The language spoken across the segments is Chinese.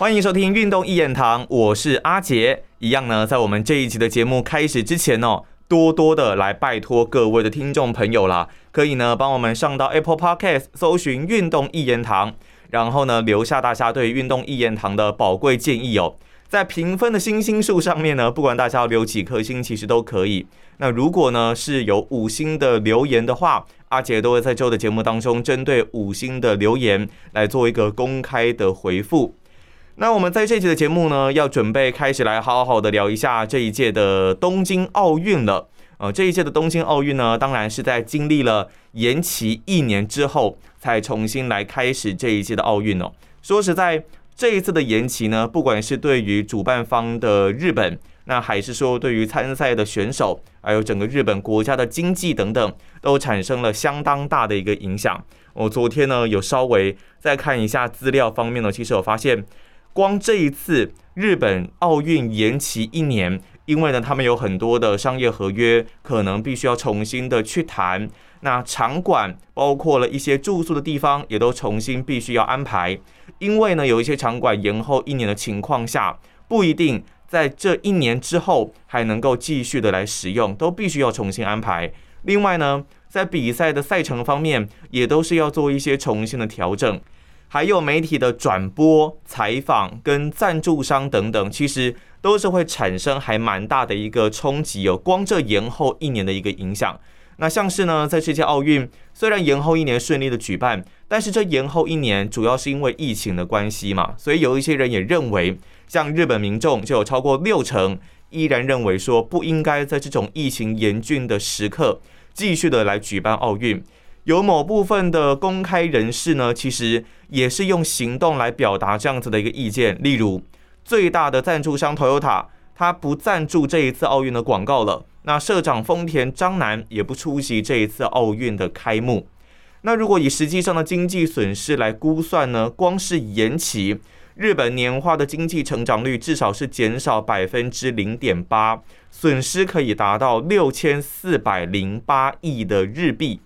欢迎收听运动一言堂，我是阿杰。一样呢，在我们这一集的节目开始之前哦，多多的来拜托各位的听众朋友啦，可以呢帮我们上到 Apple Podcast 搜寻运动一言堂，然后呢留下大家对运动一言堂的宝贵建议哦。在评分的星星数上面呢，不管大家要留几颗星，其实都可以。那如果呢是有五星的留言的话，阿杰都会在周的节目当中，针对五星的留言来做一个公开的回复。那我们在这期的节目呢，要准备开始来好好的聊一下这一届的东京奥运了。呃，这一届的东京奥运呢，当然是在经历了延期一年之后，才重新来开始这一届的奥运哦。说实在，这一次的延期呢，不管是对于主办方的日本，那还是说对于参赛的选手，还有整个日本国家的经济等等，都产生了相当大的一个影响。我昨天呢，有稍微再看一下资料方面呢，其实我发现。光这一次日本奥运延期一年，因为呢，他们有很多的商业合约，可能必须要重新的去谈。那场馆包括了一些住宿的地方，也都重新必须要安排。因为呢，有一些场馆延后一年的情况下，不一定在这一年之后还能够继续的来使用，都必须要重新安排。另外呢，在比赛的赛程方面，也都是要做一些重新的调整。还有媒体的转播、采访跟赞助商等等，其实都是会产生还蛮大的一个冲击哦。光这延后一年的一个影响，那像是呢，在这届奥运虽然延后一年顺利的举办，但是这延后一年主要是因为疫情的关系嘛，所以有一些人也认为，像日本民众就有超过六成依然认为说不应该在这种疫情严峻的时刻继续的来举办奥运。有某部分的公开人士呢，其实也是用行动来表达这样子的一个意见。例如，最大的赞助商 Toyota，他不赞助这一次奥运的广告了。那社长丰田章男也不出席这一次奥运的开幕。那如果以实际上的经济损失来估算呢，光是延期，日本年化的经济成长率至少是减少百分之零点八，损失可以达到六千四百零八亿的日币。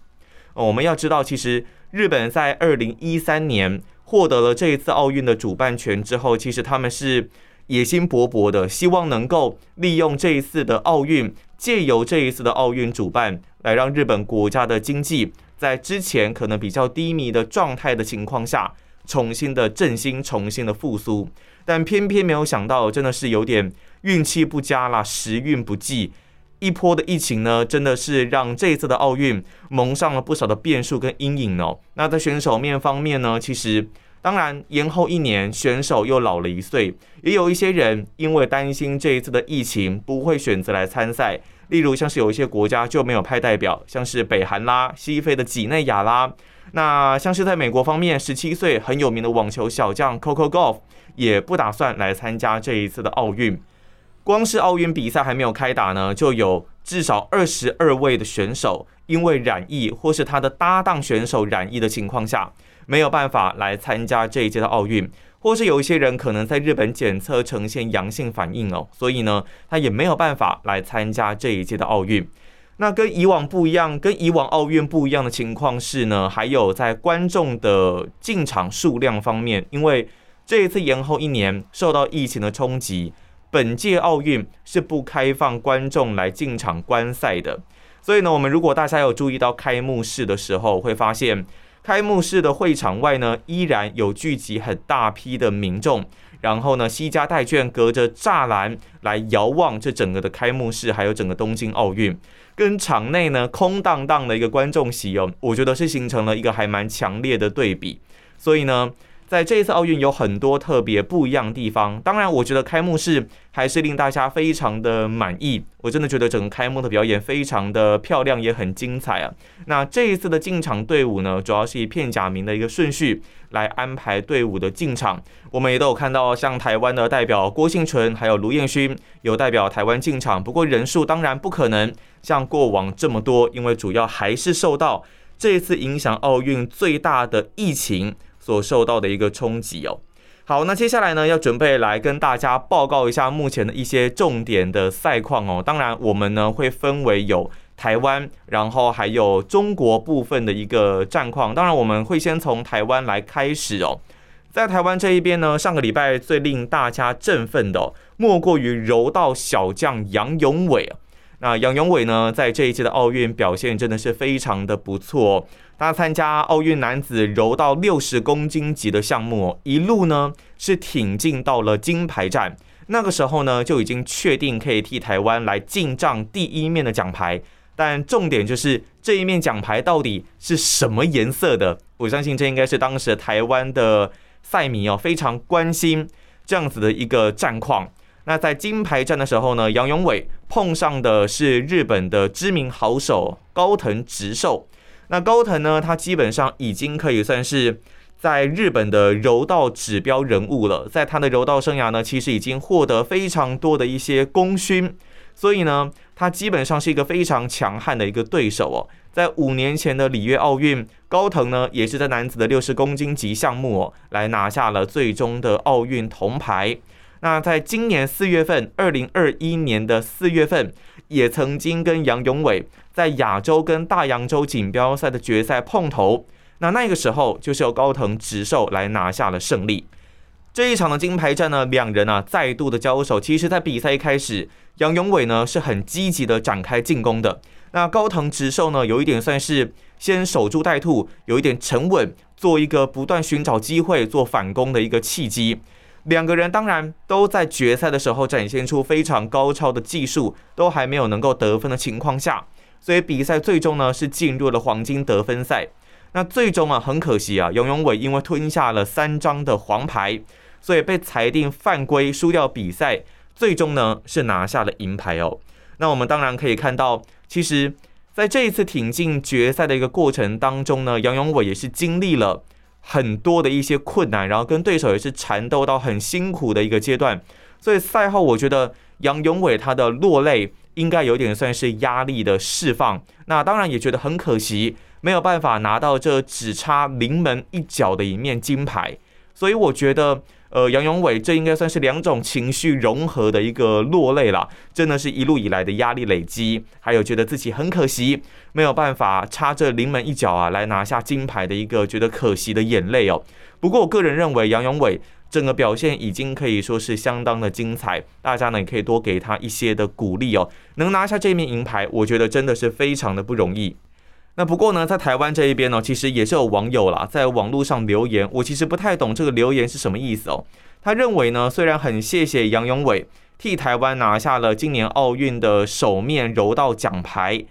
我们要知道，其实日本在二零一三年获得了这一次奥运的主办权之后，其实他们是野心勃勃的，希望能够利用这一次的奥运，借由这一次的奥运主办，来让日本国家的经济在之前可能比较低迷的状态的情况下，重新的振兴，重新的复苏。但偏偏没有想到，真的是有点运气不佳啦，时运不济。一波的疫情呢，真的是让这一次的奥运蒙上了不少的变数跟阴影哦。那在选手面方面呢，其实当然延后一年，选手又老了一岁，也有一些人因为担心这一次的疫情不会选择来参赛。例如像是有一些国家就没有派代表，像是北韩啦、西非的几内亚啦。那像是在美国方面，十七岁很有名的网球小将 Coco Golf 也不打算来参加这一次的奥运。光是奥运比赛还没有开打呢，就有至少二十二位的选手因为染疫或是他的搭档选手染疫的情况下，没有办法来参加这一届的奥运，或是有一些人可能在日本检测呈现阳性反应哦，所以呢，他也没有办法来参加这一届的奥运。那跟以往不一样，跟以往奥运不一样的情况是呢，还有在观众的进场数量方面，因为这一次延后一年，受到疫情的冲击。本届奥运是不开放观众来进场观赛的，所以呢，我们如果大家有注意到开幕式的时候，会发现开幕式的会场外呢，依然有聚集很大批的民众，然后呢，西家带卷隔着栅栏来遥望这整个的开幕式，还有整个东京奥运，跟场内呢空荡荡的一个观众席哦，我觉得是形成了一个还蛮强烈的对比，所以呢。在这一次奥运有很多特别不一样的地方，当然，我觉得开幕式还是令大家非常的满意。我真的觉得整个开幕的表演非常的漂亮，也很精彩啊。那这一次的进场队伍呢，主要是以片假名的一个顺序来安排队伍的进场。我们也都有看到，像台湾的代表郭幸纯还有卢彦勋有代表台湾进场，不过人数当然不可能像过往这么多，因为主要还是受到这一次影响奥运最大的疫情。所受到的一个冲击哦。好，那接下来呢，要准备来跟大家报告一下目前的一些重点的赛况哦。当然，我们呢会分为有台湾，然后还有中国部分的一个战况。当然，我们会先从台湾来开始哦。在台湾这一边呢，上个礼拜最令大家振奋的，莫过于柔道小将杨永伟。那杨永伟呢，在这一届的奥运表现真的是非常的不错。他参加奥运男子柔道六十公斤级的项目，一路呢是挺进到了金牌战。那个时候呢，就已经确定可以替台湾来进账第一面的奖牌。但重点就是这一面奖牌到底是什么颜色的？我相信这应该是当时台湾的赛迷哦非常关心这样子的一个战况。那在金牌战的时候呢，杨永伟碰上的是日本的知名好手高藤直寿。那高藤呢，他基本上已经可以算是在日本的柔道指标人物了。在他的柔道生涯呢，其实已经获得非常多的一些功勋，所以呢，他基本上是一个非常强悍的一个对手哦。在五年前的里约奥运，高藤呢也是在男子的六十公斤级项目哦，来拿下了最终的奥运铜牌。那在今年四月份，二零二一年的四月份，也曾经跟杨永伟在亚洲跟大洋洲锦标赛的决赛碰头。那那个时候，就是由高藤直寿来拿下了胜利。这一场的金牌战呢，两人啊再度的交手。其实，在比赛一开始，杨永伟呢是很积极的展开进攻的。那高藤直寿呢，有一点算是先守株待兔，有一点沉稳，做一个不断寻找机会做反攻的一个契机。两个人当然都在决赛的时候展现出非常高超的技术，都还没有能够得分的情况下，所以比赛最终呢是进入了黄金得分赛。那最终啊很可惜啊，杨永伟因为吞下了三张的黄牌，所以被裁定犯规，输掉比赛。最终呢是拿下了银牌哦。那我们当然可以看到，其实在这一次挺进决赛的一个过程当中呢，杨永伟也是经历了。很多的一些困难，然后跟对手也是缠斗到很辛苦的一个阶段，所以赛后我觉得杨永伟他的落泪应该有点算是压力的释放，那当然也觉得很可惜，没有办法拿到这只差临门一脚的一面金牌，所以我觉得。呃，杨永伟，这应该算是两种情绪融合的一个落泪了，真的是一路以来的压力累积，还有觉得自己很可惜，没有办法插这临门一脚啊，来拿下金牌的一个觉得可惜的眼泪哦。不过我个人认为，杨永伟整个表现已经可以说是相当的精彩，大家呢也可以多给他一些的鼓励哦。能拿下这面银牌，我觉得真的是非常的不容易。那不过呢，在台湾这一边呢，其实也是有网友啦，在网络上留言。我其实不太懂这个留言是什么意思哦。他认为呢，虽然很谢谢杨永伟替台湾拿下了今年奥运的首面柔道奖牌，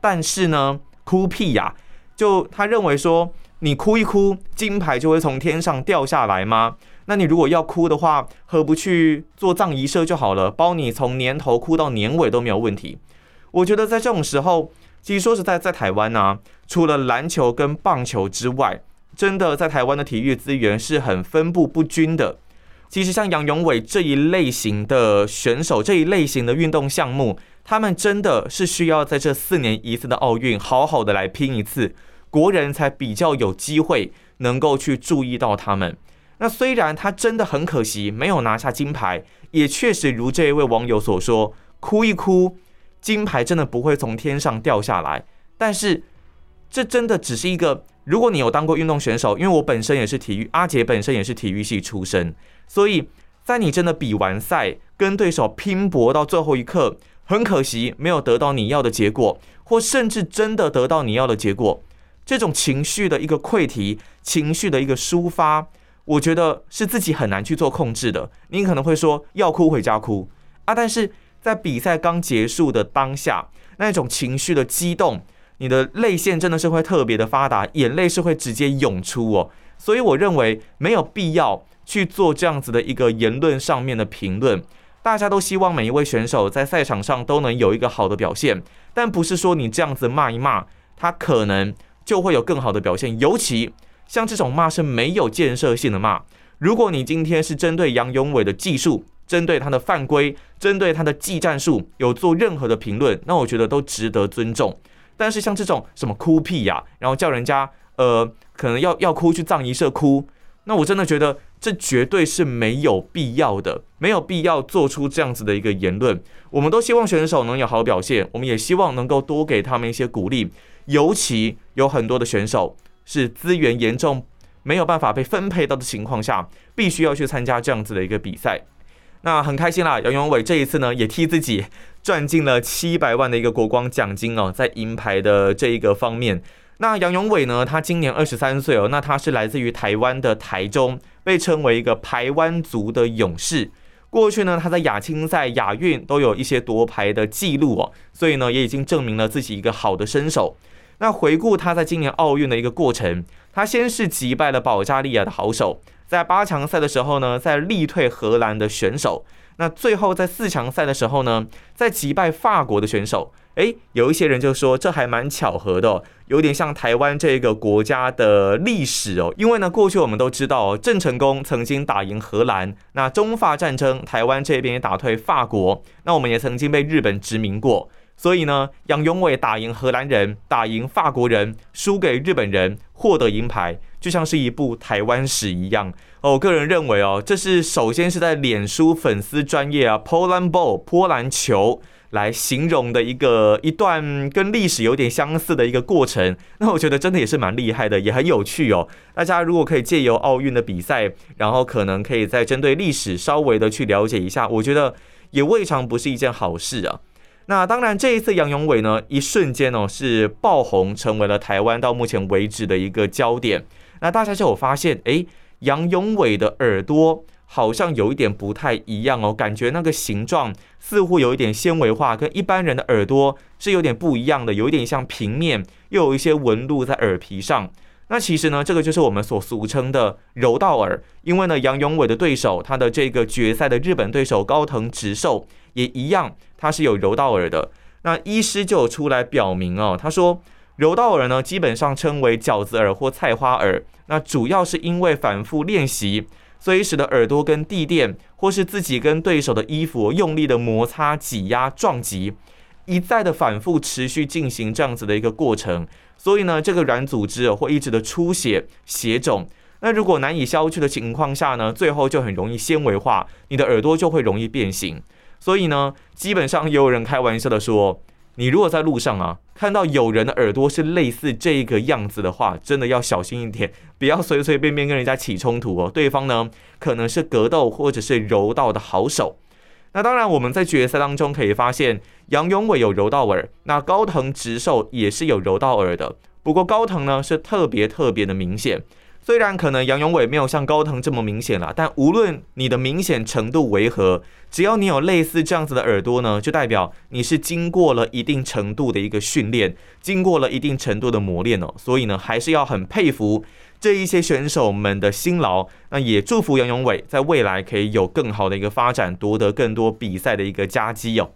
但是呢，哭屁呀！就他认为说，你哭一哭，金牌就会从天上掉下来吗？那你如果要哭的话，何不去做葬仪社就好了，包你从年头哭到年尾都没有问题。我觉得在这种时候。其实说实在，在台湾呢，除了篮球跟棒球之外，真的在台湾的体育资源是很分布不均的。其实像杨永伟这一类型的选手，这一类型的运动项目，他们真的是需要在这四年一次的奥运好好的来拼一次，国人才比较有机会能够去注意到他们。那虽然他真的很可惜没有拿下金牌，也确实如这一位网友所说，哭一哭。金牌真的不会从天上掉下来，但是这真的只是一个。如果你有当过运动选手，因为我本身也是体育，阿杰本身也是体育系出身，所以在你真的比完赛，跟对手拼搏到最后一刻，很可惜没有得到你要的结果，或甚至真的得到你要的结果，这种情绪的一个溃堤，情绪的一个抒发，我觉得是自己很难去做控制的。你可能会说要哭回家哭啊，但是。在比赛刚结束的当下，那种情绪的激动，你的泪腺真的是会特别的发达，眼泪是会直接涌出哦。所以我认为没有必要去做这样子的一个言论上面的评论。大家都希望每一位选手在赛场上都能有一个好的表现，但不是说你这样子骂一骂，他可能就会有更好的表现。尤其像这种骂是没有建设性的骂。如果你今天是针对杨永伟的技术，针对他的犯规，针对他的技战术有做任何的评论，那我觉得都值得尊重。但是像这种什么哭屁呀，然后叫人家呃可能要要哭去葬仪社哭，那我真的觉得这绝对是没有必要的，没有必要做出这样子的一个言论。我们都希望选手能有好表现，我们也希望能够多给他们一些鼓励。尤其有很多的选手是资源严重没有办法被分配到的情况下，必须要去参加这样子的一个比赛。那很开心啦，杨永伟这一次呢，也替自己赚进了七百万的一个国光奖金哦，在银牌的这一个方面。那杨永伟呢，他今年二十三岁哦，那他是来自于台湾的台中，被称为一个台湾族的勇士。过去呢，他在亚青赛、亚运都有一些夺牌的记录哦，所以呢，也已经证明了自己一个好的身手。那回顾他在今年奥运的一个过程，他先是击败了保加利亚的好手。在八强赛的时候呢，在力退荷兰的选手，那最后在四强赛的时候呢，在击败法国的选手。诶，有一些人就说这还蛮巧合的，有点像台湾这个国家的历史哦。因为呢，过去我们都知道郑成功曾经打赢荷兰，那中法战争，台湾这边也打退法国，那我们也曾经被日本殖民过。所以呢，杨永伟打赢荷兰人，打赢法国人，输给日本人，获得银牌，就像是一部台湾史一样。哦，我个人认为哦，这是首先是在脸书粉丝专业啊，Poland Ball 波兰球来形容的一个一段跟历史有点相似的一个过程。那我觉得真的也是蛮厉害的，也很有趣哦。大家如果可以借由奥运的比赛，然后可能可以再针对历史稍微的去了解一下，我觉得也未尝不是一件好事啊。那当然，这一次杨永伟呢，一瞬间哦是爆红，成为了台湾到目前为止的一个焦点。那大家就有发现，哎，杨永伟的耳朵好像有一点不太一样哦，感觉那个形状似乎有一点纤维化，跟一般人的耳朵是有点不一样的，有一点像平面，又有一些纹路在耳皮上。那其实呢，这个就是我们所俗称的柔道耳，因为呢，杨永伟的对手，他的这个决赛的日本对手高藤直寿也一样。他是有柔道耳的，那医师就出来表明哦，他说柔道耳呢基本上称为饺子耳或菜花耳，那主要是因为反复练习，所以使得耳朵跟地垫或是自己跟对手的衣服用力的摩擦、挤压、撞击，一再的反复持续进行这样子的一个过程，所以呢这个软组织会一直的出血、血肿，那如果难以消去的情况下呢，最后就很容易纤维化，你的耳朵就会容易变形。所以呢，基本上也有人开玩笑的说，你如果在路上啊看到有人的耳朵是类似这个样子的话，真的要小心一点，不要随随便便跟人家起冲突哦。对方呢可能是格斗或者是柔道的好手。那当然，我们在决赛当中可以发现，杨永伟有柔道耳，那高藤直寿也是有柔道耳的。不过高藤呢是特别特别的明显。虽然可能杨永伟没有像高腾这么明显了，但无论你的明显程度为何，只要你有类似这样子的耳朵呢，就代表你是经过了一定程度的一个训练，经过了一定程度的磨练哦。所以呢，还是要很佩服这一些选手们的辛劳。那也祝福杨永伟在未来可以有更好的一个发展，夺得更多比赛的一个佳绩哦。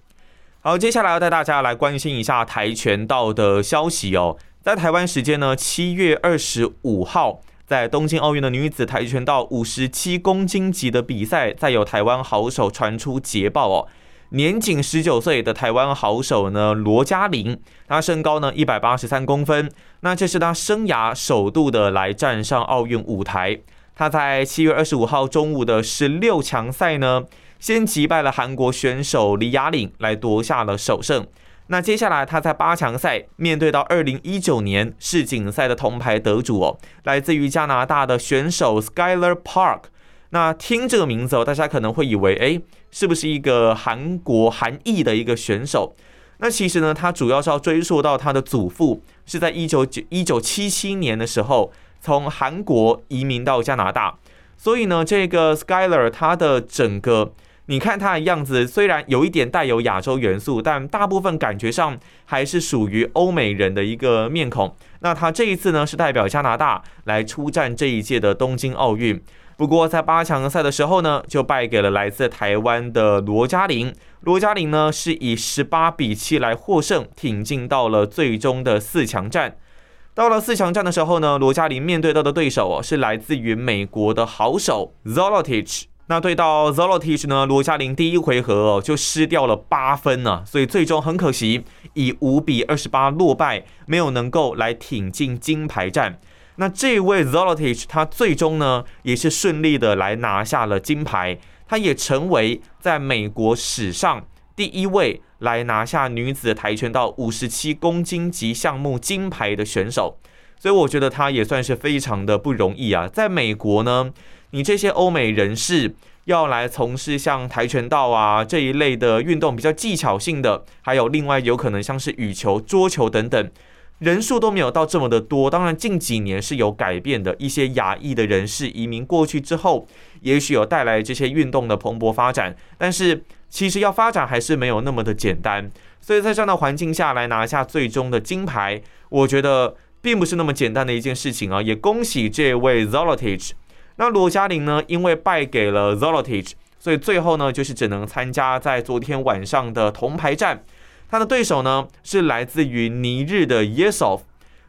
好，接下来要带大家来关心一下跆拳道的消息哦。在台湾时间呢，七月二十五号。在东京奥运的女子跆拳道五十七公斤级的比赛，再有台湾好手传出捷报哦，年仅十九岁的台湾好手呢罗嘉玲，她身高呢一百八十三公分，那这是她生涯首度的来站上奥运舞台。她在七月二十五号中午的十六强赛呢，先击败了韩国选手李雅玲，来夺下了首胜。那接下来，他在八强赛面对到二零一九年世锦赛的铜牌得主哦，来自于加拿大的选手 Skyler Park。那听这个名字哦，大家可能会以为，哎，是不是一个韩国韩裔的一个选手？那其实呢，他主要是要追溯到他的祖父是在一九九一九七七年的时候从韩国移民到加拿大，所以呢，这个 Skyler 他的整个。你看他的样子，虽然有一点带有亚洲元素，但大部分感觉上还是属于欧美人的一个面孔。那他这一次呢，是代表加拿大来出战这一届的东京奥运。不过在八强赛的时候呢，就败给了来自台湾的罗嘉玲。罗嘉玲呢，是以十八比七来获胜，挺进到了最终的四强战。到了四强战的时候呢，罗嘉玲面对到的对手哦，是来自于美国的好手 Zolotich。那对到 Zolotich 呢？罗嘉玲第一回合就失掉了八分呢，所以最终很可惜以五比二十八落败，没有能够来挺进金牌战。那这位 Zolotich 他最终呢也是顺利的来拿下了金牌，他也成为在美国史上第一位来拿下女子跆拳道五十七公斤级项目金牌的选手。所以我觉得他也算是非常的不容易啊。在美国呢，你这些欧美人士要来从事像跆拳道啊这一类的运动，比较技巧性的，还有另外有可能像是羽球、桌球等等。人数都没有到这么的多，当然近几年是有改变的。一些亚裔的人士移民过去之后，也许有带来这些运动的蓬勃发展。但是其实要发展还是没有那么的简单。所以在这样的环境下来拿下最终的金牌，我觉得并不是那么简单的一件事情啊！也恭喜这位 Zolotage。那罗嘉玲呢，因为败给了 Zolotage，所以最后呢就是只能参加在昨天晚上的铜牌战。他的对手呢是来自于尼日的 Yesov。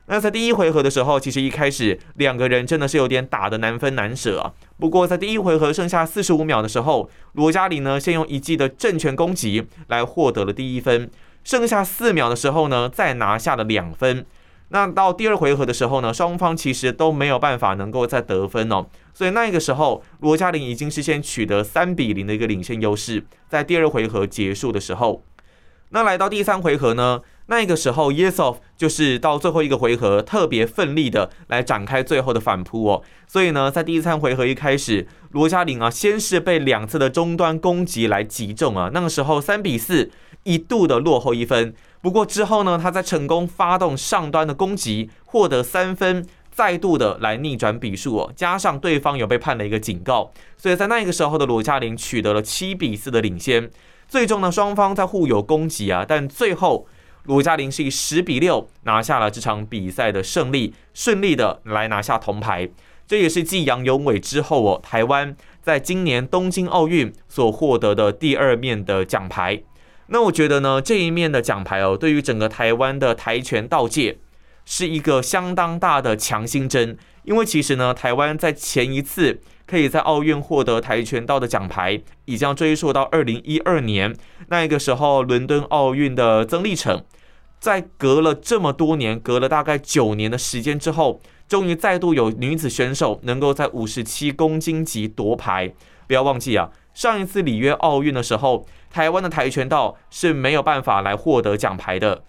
那在第一回合的时候，其实一开始两个人真的是有点打得难分难舍啊。不过在第一回合剩下四十五秒的时候，罗嘉玲呢先用一记的正拳攻击来获得了第一分。剩下四秒的时候呢，再拿下了两分。那到第二回合的时候呢，双方其实都没有办法能够再得分哦。所以那个时候，罗嘉玲已经是先取得三比零的一个领先优势。在第二回合结束的时候。那来到第三回合呢？那个时候，Yesov 就是到最后一个回合特别奋力的来展开最后的反扑哦。所以呢，在第三回合一开始，罗嘉玲啊，先是被两次的中端攻击来击中啊。那个时候三比四，一度的落后一分。不过之后呢，他在成功发动上端的攻击，获得三分，再度的来逆转比数哦。加上对方有被判了一个警告，所以在那个时候的罗嘉玲取得了七比四的领先。最终呢，双方在互有攻击啊，但最后罗嘉玲是以十比六拿下了这场比赛的胜利，顺利的来拿下铜牌。这也是继杨永伟之后哦，台湾在今年东京奥运所获得的第二面的奖牌。那我觉得呢，这一面的奖牌哦，对于整个台湾的跆拳道界是一个相当大的强心针，因为其实呢，台湾在前一次。可以在奥运获得跆拳道的奖牌，已经追溯到二零一二年那个时候，伦敦奥运的曾立成，在隔了这么多年，隔了大概九年的时间之后，终于再度有女子选手能够在五十七公斤级夺牌。不要忘记啊，上一次里约奥运的时候，台湾的跆拳道是没有办法来获得奖牌的，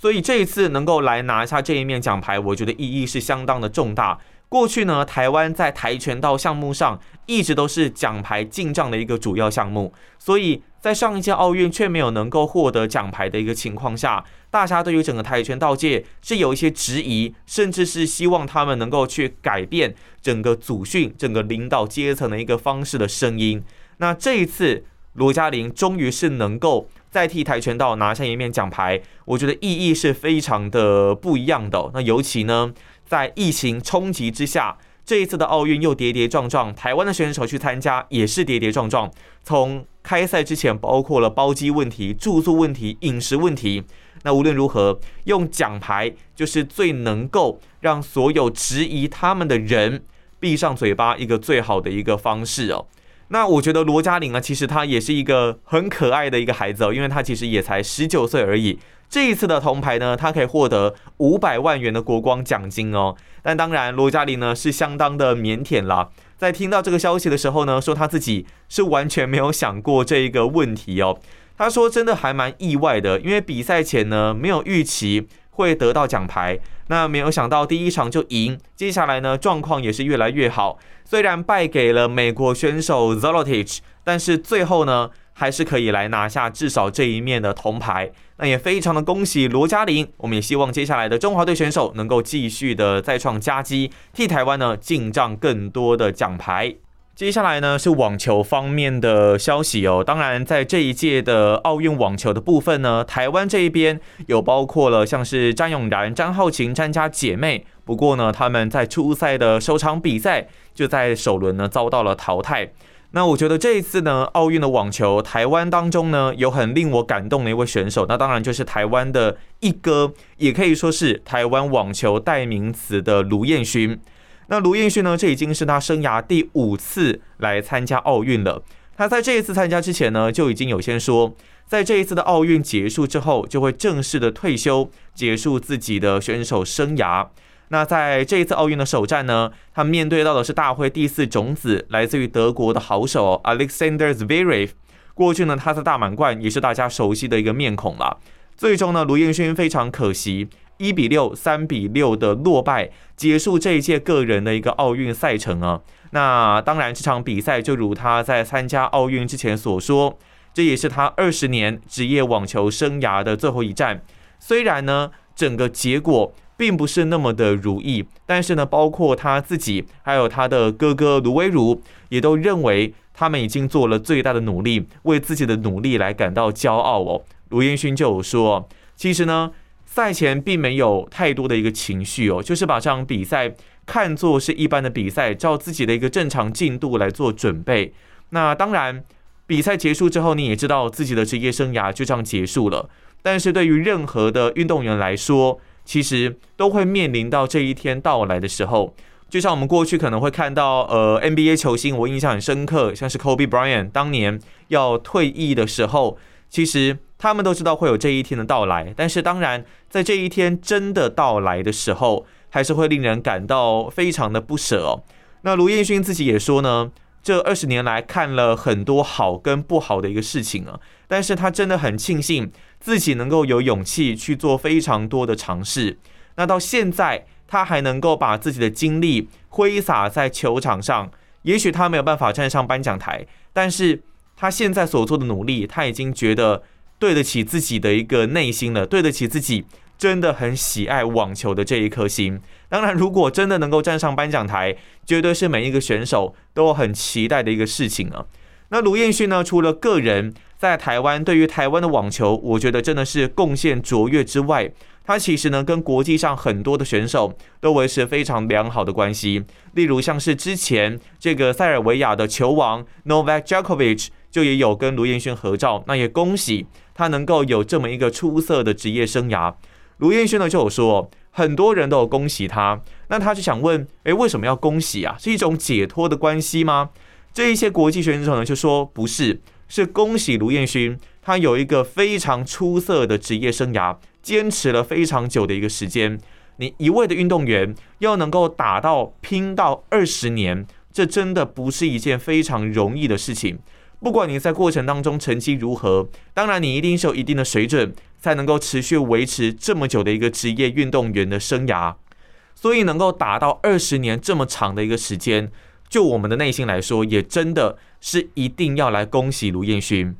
所以这一次能够来拿下这一面奖牌，我觉得意义是相当的重大。过去呢，台湾在跆拳道项目上一直都是奖牌进账的一个主要项目，所以在上一届奥运却没有能够获得奖牌的一个情况下，大家对于整个跆拳道界是有一些质疑，甚至是希望他们能够去改变整个组训、整个领导阶层的一个方式的声音。那这一次，罗嘉玲终于是能够再替跆拳道拿下一面奖牌，我觉得意义是非常的不一样的。那尤其呢？在疫情冲击之下，这一次的奥运又跌跌撞撞，台湾的选手去参加也是跌跌撞撞。从开赛之前，包括了包机问题、住宿问题、饮食问题。那无论如何，用奖牌就是最能够让所有质疑他们的人闭上嘴巴一个最好的一个方式哦。那我觉得罗嘉玲呢，其实她也是一个很可爱的一个孩子哦，因为她其实也才十九岁而已。这一次的铜牌呢，她可以获得五百万元的国光奖金哦。但当然，罗嘉玲呢是相当的腼腆啦。在听到这个消息的时候呢，说他自己是完全没有想过这一个问题哦。他说真的还蛮意外的，因为比赛前呢没有预期会得到奖牌，那没有想到第一场就赢，接下来呢状况也是越来越好。虽然败给了美国选手 Zolotik，但是最后呢。还是可以来拿下至少这一面的铜牌，那也非常的恭喜罗嘉玲。我们也希望接下来的中华队选手能够继续的再创佳绩，替台湾呢进账更多的奖牌。接下来呢是网球方面的消息哦，当然在这一届的奥运网球的部分呢，台湾这一边有包括了像是张永然、张浩晴、詹家姐妹，不过呢他们在初赛的首场比赛就在首轮呢遭到了淘汰。那我觉得这一次呢，奥运的网球，台湾当中呢有很令我感动的一位选手，那当然就是台湾的一哥，也可以说是台湾网球代名词的卢彦勋。那卢彦勋呢，这已经是他生涯第五次来参加奥运了。他在这一次参加之前呢，就已经有先说，在这一次的奥运结束之后，就会正式的退休，结束自己的选手生涯。那在这一次奥运的首战呢，他面对到的是大会第四种子，来自于德国的好手 Alexander Zverev。过去呢，他的大满贯也是大家熟悉的一个面孔了。最终呢，卢彦勋非常可惜，一比六、三比六的落败，结束这一届个人的一个奥运赛程啊。那当然，这场比赛就如他在参加奥运之前所说，这也是他二十年职业网球生涯的最后一战。虽然呢，整个结果并不是那么的如意，但是呢，包括他自己，还有他的哥哥卢威儒，也都认为他们已经做了最大的努力，为自己的努力来感到骄傲哦。卢彦勋就说，其实呢，赛前并没有太多的一个情绪哦，就是把这场比赛。看作是一般的比赛，照自己的一个正常进度来做准备。那当然，比赛结束之后，你也知道自己的职业生涯就这样结束了。但是对于任何的运动员来说，其实都会面临到这一天到来的时候。就像我们过去可能会看到，呃，NBA 球星，我印象很深刻，像是 Kobe Bryant 当年要退役的时候，其实他们都知道会有这一天的到来。但是当然，在这一天真的到来的时候，还是会令人感到非常的不舍哦。那卢彦勋自己也说呢，这二十年来看了很多好跟不好的一个事情啊，但是他真的很庆幸自己能够有勇气去做非常多的尝试。那到现在他还能够把自己的精力挥洒在球场上，也许他没有办法站上颁奖台，但是他现在所做的努力，他已经觉得对得起自己的一个内心了，对得起自己。真的很喜爱网球的这一颗心。当然，如果真的能够站上颁奖台，绝对是每一个选手都很期待的一个事情啊。那卢彦勋呢？除了个人在台湾对于台湾的网球，我觉得真的是贡献卓越之外，他其实呢跟国际上很多的选手都维持非常良好的关系。例如像是之前这个塞尔维亚的球王 Novak Djokovic 就也有跟卢彦勋合照。那也恭喜他能够有这么一个出色的职业生涯。卢彦勋呢就有说，很多人都有恭喜他，那他就想问，诶，为什么要恭喜啊？是一种解脱的关系吗？这一些国际选手呢就说不是，是恭喜卢彦勋，他有一个非常出色的职业生涯，坚持了非常久的一个时间。你一位的运动员要能够打到拼到二十年，这真的不是一件非常容易的事情。不管你在过程当中成绩如何，当然你一定是有一定的水准。才能够持续维持这么久的一个职业运动员的生涯，所以能够达到二十年这么长的一个时间，就我们的内心来说，也真的是一定要来恭喜卢彦勋。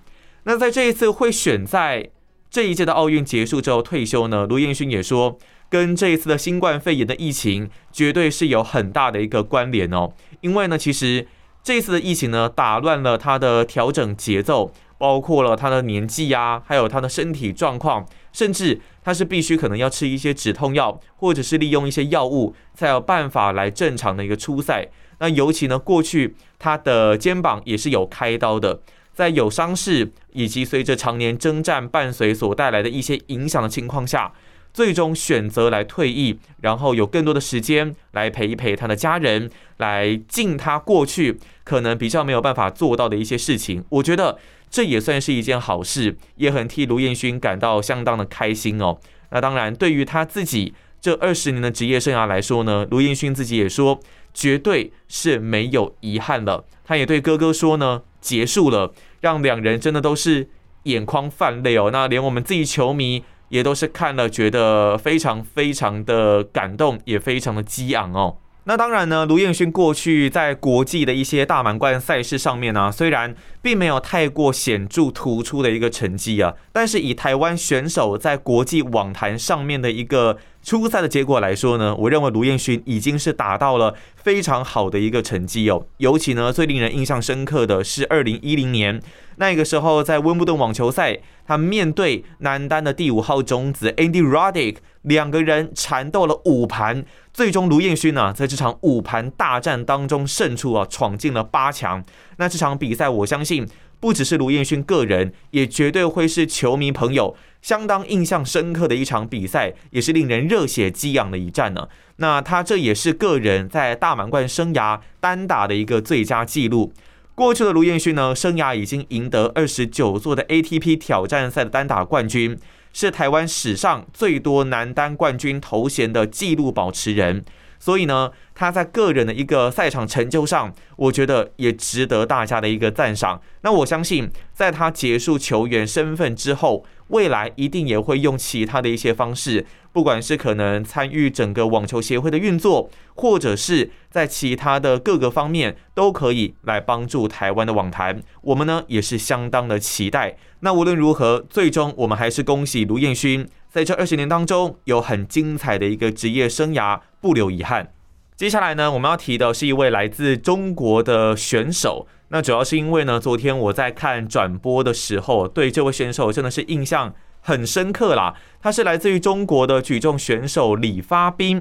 那在这一次会选在这一届的奥运结束之后退休呢？卢彦勋也说，跟这一次的新冠肺炎的疫情绝对是有很大的一个关联哦。因为呢，其实这次的疫情呢，打乱了他的调整节奏。包括了他的年纪呀，还有他的身体状况，甚至他是必须可能要吃一些止痛药，或者是利用一些药物，才有办法来正常的一个出赛。那尤其呢，过去他的肩膀也是有开刀的，在有伤势以及随着常年征战伴随所带来的一些影响的情况下。最终选择来退役，然后有更多的时间来陪一陪他的家人，来尽他过去可能比较没有办法做到的一些事情。我觉得这也算是一件好事，也很替卢彦勋感到相当的开心哦。那当然，对于他自己这二十年的职业生涯来说呢，卢彦勋自己也说，绝对是没有遗憾了。他也对哥哥说呢，结束了，让两人真的都是眼眶泛泪哦。那连我们自己球迷。也都是看了觉得非常非常的感动，也非常的激昂哦。那当然呢，卢彦勋过去在国际的一些大满贯赛事上面呢，虽然并没有太过显著突出的一个成绩啊，但是以台湾选手在国际网坛上面的一个初赛的结果来说呢，我认为卢彦勋已经是达到了非常好的一个成绩哦。尤其呢，最令人印象深刻的是二零一零年。那个时候，在温布顿网球赛，他面对男单的第五号种子 Andy Roddick，两个人缠斗了五盘，最终卢彦勋呢，在这场五盘大战当中胜出啊，闯进了八强。那这场比赛，我相信不只是卢彦勋个人，也绝对会是球迷朋友相当印象深刻的一场比赛，也是令人热血激昂的一战呢。那他这也是个人在大满贯生涯单打的一个最佳纪录。过去的卢彦勋呢，生涯已经赢得二十九座的 ATP 挑战赛的单打冠军，是台湾史上最多男单冠军头衔的纪录保持人。所以呢，他在个人的一个赛场成就上，我觉得也值得大家的一个赞赏。那我相信，在他结束球员身份之后，未来一定也会用其他的一些方式，不管是可能参与整个网球协会的运作，或者是在其他的各个方面，都可以来帮助台湾的网坛。我们呢也是相当的期待。那无论如何，最终我们还是恭喜卢彦勋，在这二十年当中有很精彩的一个职业生涯，不留遗憾。接下来呢，我们要提的是一位来自中国的选手。那主要是因为呢，昨天我在看转播的时候，对这位选手真的是印象很深刻啦。他是来自于中国的举重选手李发斌，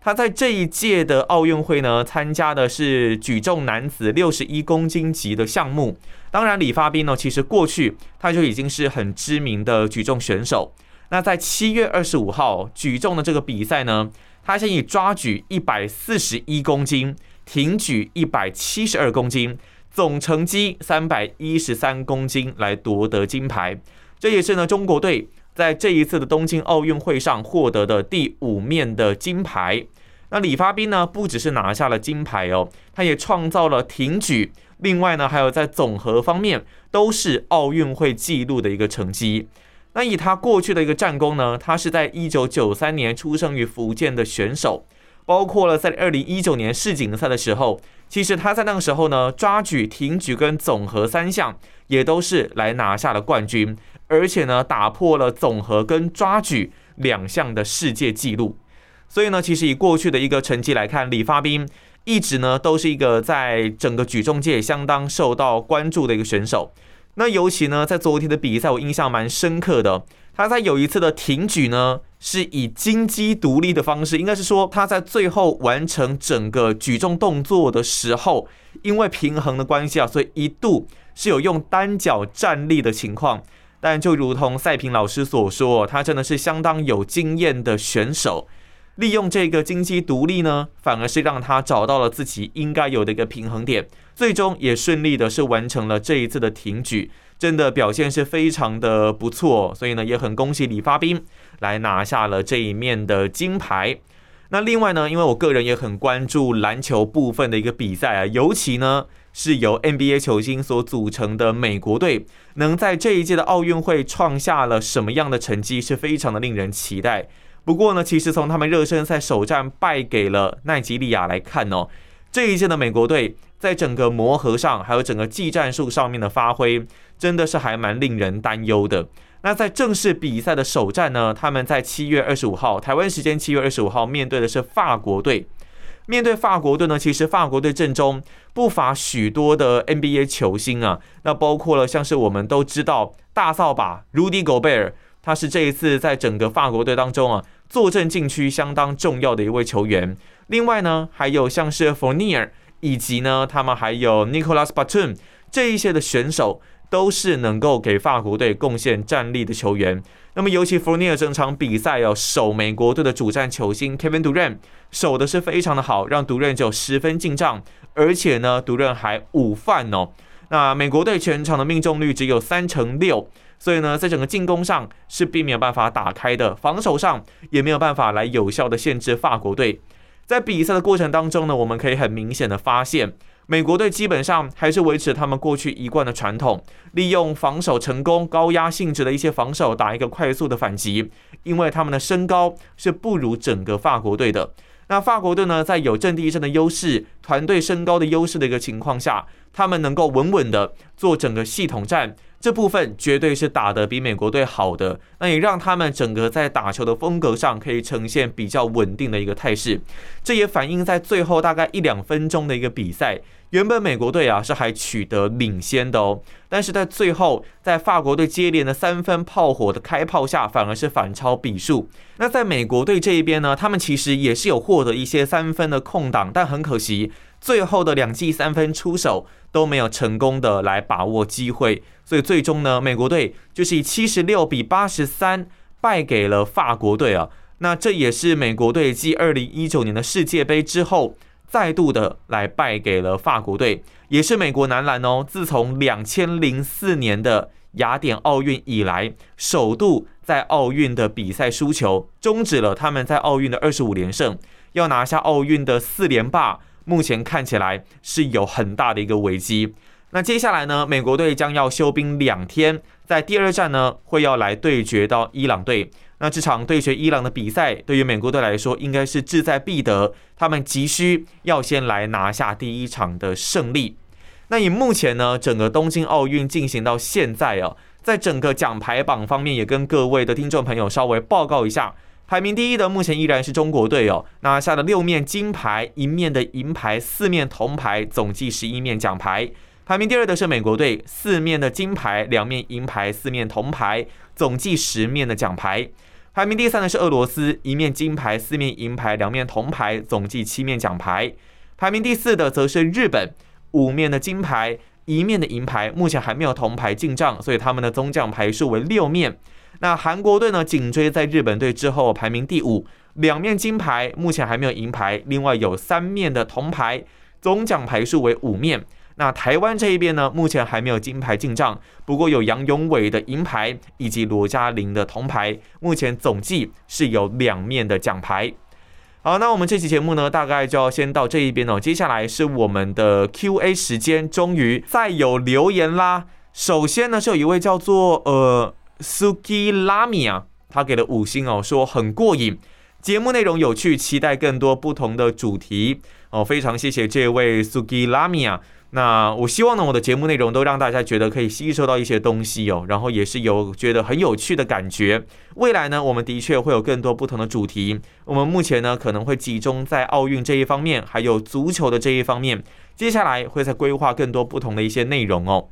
他在这一届的奥运会呢，参加的是举重男子六十一公斤级的项目。当然，李发斌呢，其实过去他就已经是很知名的举重选手。那在七月二十五号举重的这个比赛呢，他先以抓举一百四十一公斤，挺举一百七十二公斤。总成绩三百一十三公斤来夺得金牌，这也是呢中国队在这一次的东京奥运会上获得的第五面的金牌。那李发斌呢不只是拿下了金牌哦，他也创造了挺举，另外呢还有在总和方面都是奥运会纪录的一个成绩。那以他过去的一个战功呢，他是在一九九三年出生于福建的选手。包括了在二零一九年世锦赛的时候，其实他在那个时候呢，抓举、挺举跟总和三项也都是来拿下了冠军，而且呢，打破了总和跟抓举两项的世界纪录。所以呢，其实以过去的一个成绩来看，李发斌一直呢都是一个在整个举重界相当受到关注的一个选手。那尤其呢，在昨天的比赛，我印象蛮深刻的。他在有一次的挺举呢，是以金鸡独立的方式，应该是说他在最后完成整个举重动作的时候，因为平衡的关系啊，所以一度是有用单脚站立的情况。但就如同赛平老师所说，他真的是相当有经验的选手，利用这个金鸡独立呢，反而是让他找到了自己应该有的一个平衡点，最终也顺利的是完成了这一次的挺举。真的表现是非常的不错，所以呢也很恭喜李发斌来拿下了这一面的金牌。那另外呢，因为我个人也很关注篮球部分的一个比赛啊，尤其呢是由 NBA 球星所组成的美国队，能在这一届的奥运会创下了什么样的成绩，是非常的令人期待。不过呢，其实从他们热身赛首战败给了奈及利亚来看哦，这一届的美国队在整个磨合上，还有整个技战术上面的发挥。真的是还蛮令人担忧的。那在正式比赛的首战呢，他们在七月二十五号台湾时间七月二十五号面对的是法国队。面对法国队呢，其实法国队阵中不乏许多的 NBA 球星啊，那包括了像是我们都知道大扫把 Rudy Gobert，他是这一次在整个法国队当中啊坐镇禁区相当重要的一位球员。另外呢，还有像是 Fournier，以及呢他们还有 Nicolas Batum 这一些的选手。都是能够给法国队贡献战力的球员。那么，尤其弗尼尔整场比赛哦守美国队的主战球星 Kevin Durant，守的是非常的好，让 Durant 就十分进账。而且呢，Durant 还午饭哦。那美国队全场的命中率只有三成六，所以呢，在整个进攻上是并没有办法打开的，防守上也没有办法来有效的限制法国队。在比赛的过程当中呢，我们可以很明显的发现。美国队基本上还是维持他们过去一贯的传统，利用防守成功、高压性质的一些防守打一个快速的反击，因为他们的身高是不如整个法国队的。那法国队呢，在有阵地战的优势、团队身高的优势的一个情况下，他们能够稳稳的做整个系统战。这部分绝对是打得比美国队好的，那也让他们整个在打球的风格上可以呈现比较稳定的一个态势。这也反映在最后大概一两分钟的一个比赛，原本美国队啊是还取得领先的哦，但是在最后在法国队接连的三分炮火的开炮下，反而是反超比数。那在美国队这一边呢，他们其实也是有获得一些三分的空档，但很可惜。最后的两记三分出手都没有成功的来把握机会，所以最终呢，美国队就是以七十六比八十三败给了法国队啊。那这也是美国队继二零一九年的世界杯之后，再度的来败给了法国队，也是美国男篮哦，自从两千零四年的雅典奥运以来，首度在奥运的比赛输球，终止了他们在奥运的二十五连胜。要拿下奥运的四连霸，目前看起来是有很大的一个危机。那接下来呢，美国队将要休兵两天，在第二站呢会要来对决到伊朗队。那这场对决伊朗的比赛，对于美国队来说应该是志在必得，他们急需要先来拿下第一场的胜利。那以目前呢，整个东京奥运进行到现在啊，在整个奖牌榜方面，也跟各位的听众朋友稍微报告一下，排名第一的目前依然是中国队哦，拿下了六面金牌、一面的银牌、四面铜牌，总计十一面奖牌。排名第二的是美国队，四面的金牌、两面银牌、四面铜牌，总计十面的奖牌。排名第三的是俄罗斯，一面金牌、四面银牌、两面铜牌，总计七面奖牌。排名第四的则是日本。五面的金牌，一面的银牌，目前还没有铜牌进账，所以他们的总奖牌数为六面。那韩国队呢，紧追在日本队之后，排名第五，两面金牌，目前还没有银牌，另外有三面的铜牌，总奖牌数为五面。那台湾这一边呢，目前还没有金牌进账，不过有杨永伟的银牌以及罗嘉玲的铜牌，目前总计是有两面的奖牌。好，那我们这期节目呢，大概就要先到这一边哦。接下来是我们的 Q&A 时间，终于再有留言啦。首先呢，是有一位叫做呃 Suki Lamia，他给了五星哦，说很过瘾，节目内容有趣，期待更多不同的主题哦。非常谢谢这位 Suki Lamia。那我希望呢，我的节目内容都让大家觉得可以吸收到一些东西哦，然后也是有觉得很有趣的感觉。未来呢，我们的确会有更多不同的主题。我们目前呢，可能会集中在奥运这一方面，还有足球的这一方面。接下来会再规划更多不同的一些内容哦。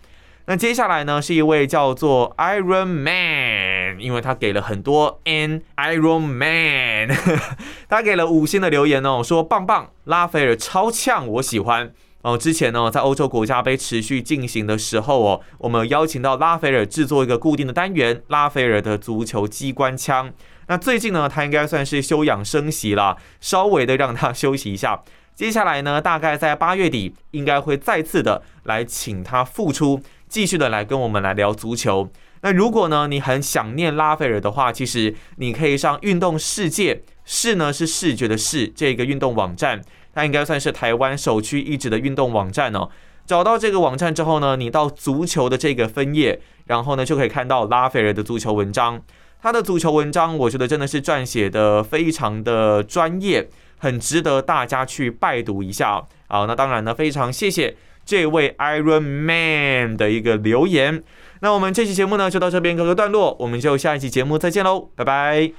那接下来呢，是一位叫做 Iron Man，因为他给了很多 N Iron Man，他给了五星的留言哦，说棒棒，拉斐尔超呛，我喜欢。哦，之前呢，在欧洲国家杯持续进行的时候哦，我们邀请到拉斐尔制作一个固定的单元——拉斐尔的足球机关枪。那最近呢，他应该算是休养生息了，稍微的让他休息一下。接下来呢，大概在八月底，应该会再次的来请他复出，继续的来跟我们来聊足球。那如果呢，你很想念拉斐尔的话，其实你可以上运动世界，视呢是视觉的视这个运动网站。它应该算是台湾首屈一指的运动网站哦。找到这个网站之后呢，你到足球的这个分页，然后呢就可以看到拉斐尔的足球文章。他的足球文章，我觉得真的是撰写的非常的专业，很值得大家去拜读一下。好，那当然呢，非常谢谢这位 Iron Man 的一个留言。那我们这期节目呢就到这边告个段落，我们就下一期节目再见喽，拜拜。